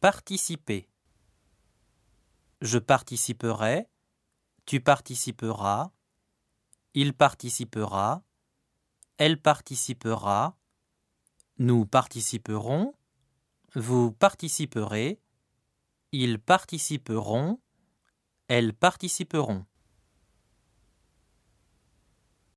Participer. Je participerai, tu participeras, il participera, elle participera, nous participerons, vous participerez, ils participeront, elles participeront.